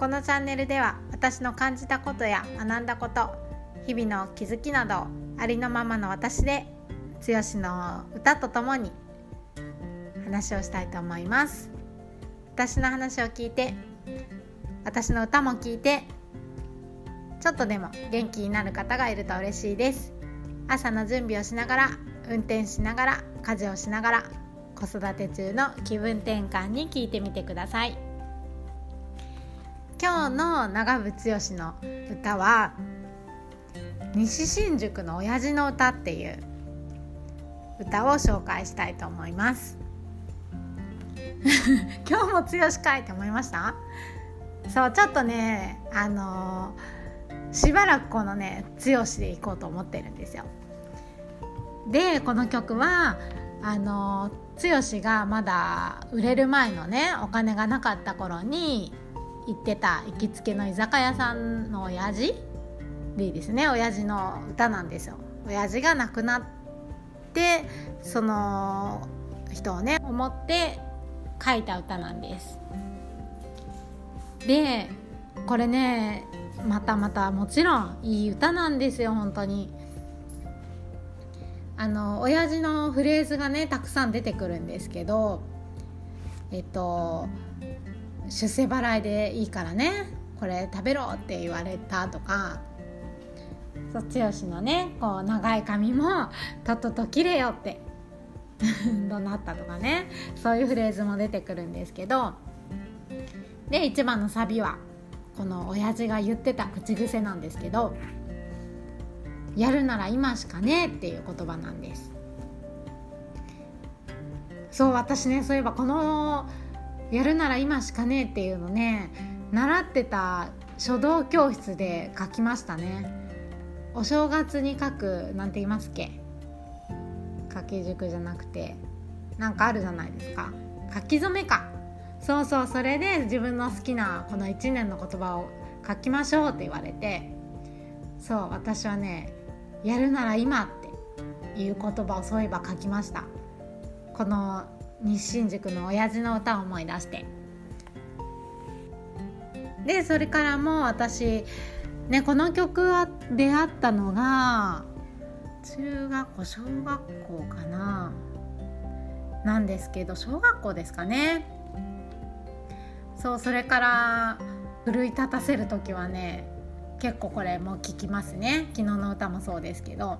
このチャンネルでは私の感じたことや学んだこと日々の気づきなどありのままの私で剛の歌とともに話をしたいと思います。私の話を聞いて私の歌も聞いてちょっとでも元気になる方がいると嬉しいです。朝の準備をしながら運転しながら家事をしながら子育て中の気分転換に聞いてみてください。今日の長渕剛の歌は西新宿の親父の歌っていう歌を紹介したいと思います。今日も剛かいって思いました？そうちょっとねあのー、しばらくこのね剛でいこうと思ってるんですよ。でこの曲はあの剛がまだ売れる前のねお金がなかった頃に行ってた行きつけの居酒屋さんの親父でいいですね親父の歌なんですよ親父が亡くなってその人をね思って書いた歌なんです。でこれねまたまたもちろんいい歌なんですよ本当に。あの親父のフレーズがねたくさん出てくるんですけどえっと出世払いでいいからね。これ食べろって言われたとか。そう剛のねこう長い髪もとっとと切れよって。どなったとかね。そういうフレーズも出てくるんですけど。で一番のサビはこの親父が言ってた口癖なんですけど「やるなら今しかねえ」っていう言葉なんです。そう私ねそういえばこの「やるなら今しかねえ」っていうのね習ってた書道教室で書きましたね。お正月に書くなんて言いますっけ？書き塾じゃなくて。なんかあるじゃないですか。書き初めか。そうそうそれで自分の好きなこの1年の言葉を書きましょうって言われて。そう私はねやるなら今っていう言葉をそういえば書きました。この日新宿の親父の歌を思い出して。でそれからもう私ねこの曲は出会ったのが中学校小学校かな。なんですけど小学校ですかね。そうそれから奮い立たせる時はね結構これも聞きますね。昨日の歌もそうですけど。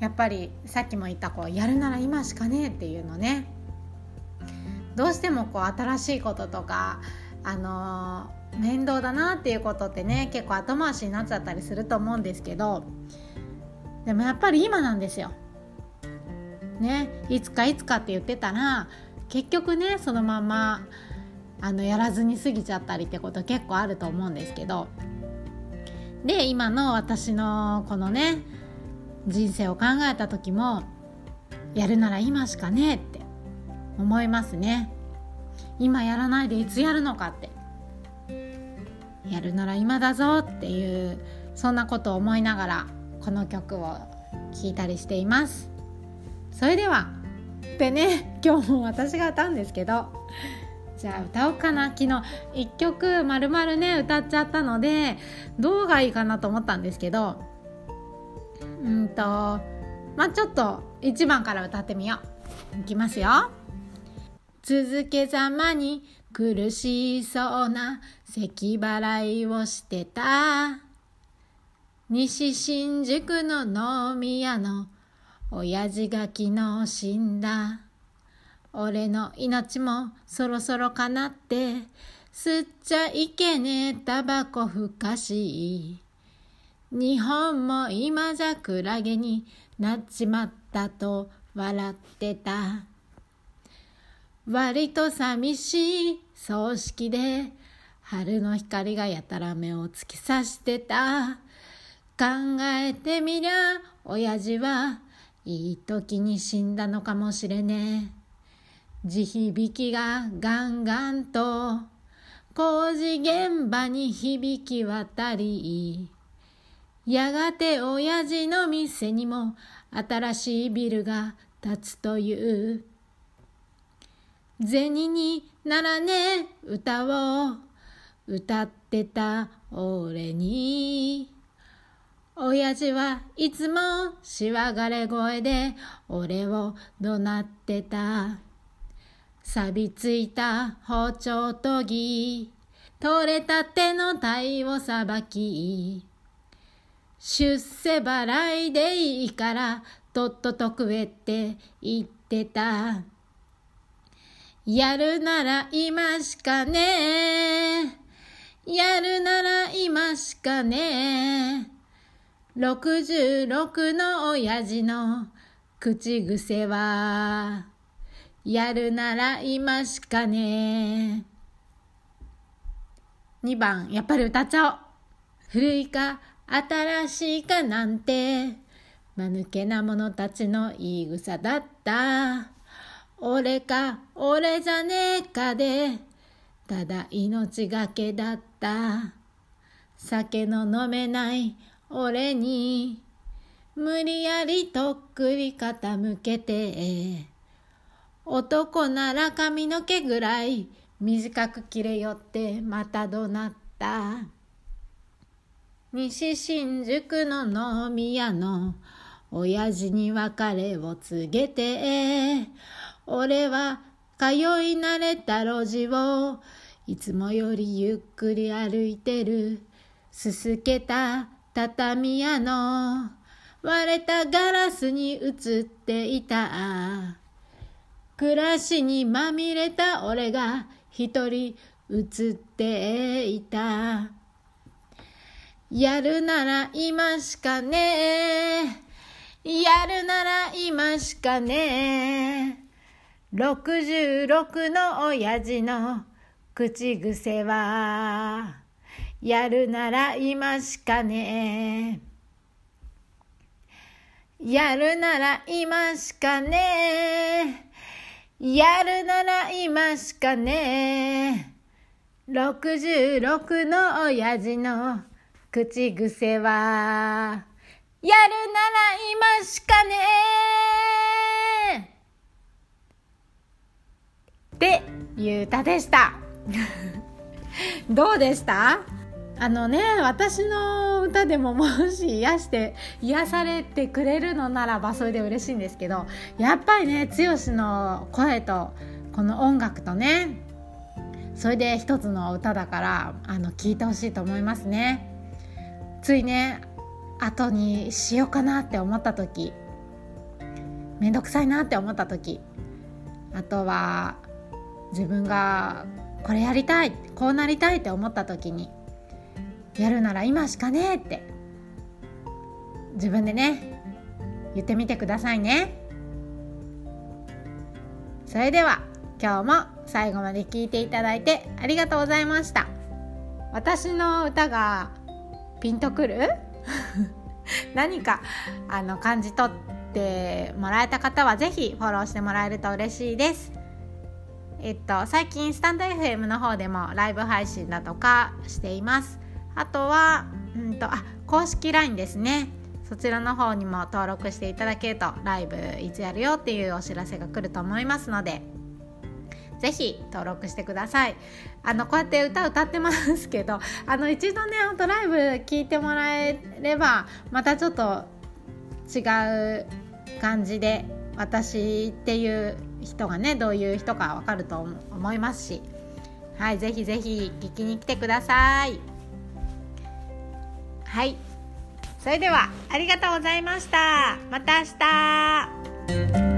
やっぱりさっきも言ったこうやるなら今しかねえっていうのねどうしてもこう新しいこととかあのー、面倒だなっていうことってね結構後回しになっちゃったりすると思うんですけどでもやっぱり今なんですよ。ねいつかいつかって言ってたら結局ねそのままあのやらずに過ぎちゃったりってこと結構あると思うんですけどで今の私のこのね人生を考えた時もやるなら今しかねえって思いますね。今やらないでいつやるのかってやるなら今だぞっていうそんなことを思いながらこの曲を聴いたりしています。それではでね今日も私が歌うんですけどじゃあ歌おうかな。昨日1曲まるまるね歌っちゃったのでどうがいいかなと思ったんですけどうんとまあちょっと1番から歌ってみよういきますよ続けざまに苦しそうな咳払いをしてた西新宿の飲み屋の親父が昨日死んだ。俺の命もそろそろかなって、吸っちゃいけねえタバコふかしい。日本も今じゃクラゲになっちまったと笑ってた。割と寂しい葬式で春の光がやたら目を突き刺してた。考えてみりゃ、親父はいい時に死んだのかもしれねえ。地響きがガンガンと工事現場に響き渡り、やがて親父の店にも新しいビルが建つという。銭にならねえ歌を歌ってた俺に親父はいつもしわがれ声で俺を怒鳴ってた錆びついた包丁研ぎ取れたての鯛をさばき出世払いでいいからとっとと食えって言ってた。やるなら今しかねやるなら今しかね66の親父の口癖はやるなら今しかね2番やっぱり歌っちゃおう。古いか新しいかなんて。間抜けな者たちの言い草だった。俺か俺じゃねえかで。ただ命がけだった。酒の飲めない俺に。無理やりとっくり傾けて。男なら髪の毛ぐらい短く切れよってまた怒鳴った。西新宿の飲み屋の親父に別れを告げて俺は通い慣れた路地をいつもよりゆっくり歩いてるすすけた畳屋の割れたガラスに映っていた。暮らしにまみれた俺が一人映っていた。やるなら今しかね。やるなら今しかね。66の親父の口癖はやるなら今しかね。やるなら今しかね。やるなら今しかね。66の親父の口癖はやるなら今しかねっていう歌でした。どうでした？あのね私の歌でももし癒して癒されてくれるのならばそれで嬉しいんですけどやっぱりね剛の声とこの音楽とねそれで一つの歌だからあの聞いてほしいと思いますね。ついね後にしようかなって思った時めんどくさいなって思った時あとは自分がこれやりたいこうなりたいって思った時にやるなら今しかねえって自分でね言ってみてくださいね。それでは今日も最後まで聞いていただいてありがとうございました。私の歌がピンとくる？何かあの感じ取ってもらえた方は是非フォローしてもらえると嬉しいです。えっと最近スタンド FM の方でもライブ配信だとかしています。あとはうんとあ公式 LINE ですね。そちらの方にも登録していただけるとライブいつやるよっていうお知らせが来ると思いますのでぜひ登録してください。あのこうやって歌歌ってますけどあの一度ねほんとライブ聞いてもらえればまたちょっと違う感じで私っていう人がねどういう人かわかると思いますし。はいぜひぜひ聞きに来てください。はい。それではありがとうございました。また明日。